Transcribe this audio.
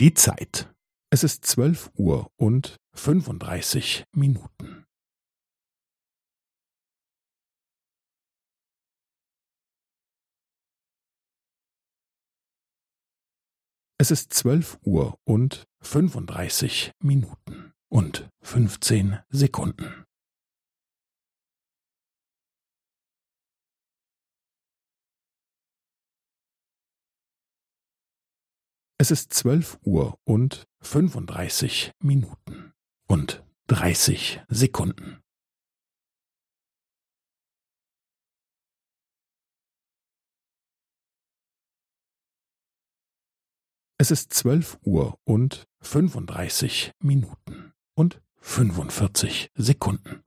Die Zeit. Es ist zwölf Uhr und fünfunddreißig Minuten. Es ist zwölf Uhr und fünfunddreißig Minuten und fünfzehn Sekunden. Es ist zwölf Uhr und fünfunddreißig Minuten und dreißig Sekunden. Es ist zwölf Uhr und fünfunddreißig Minuten und fünfundvierzig Sekunden.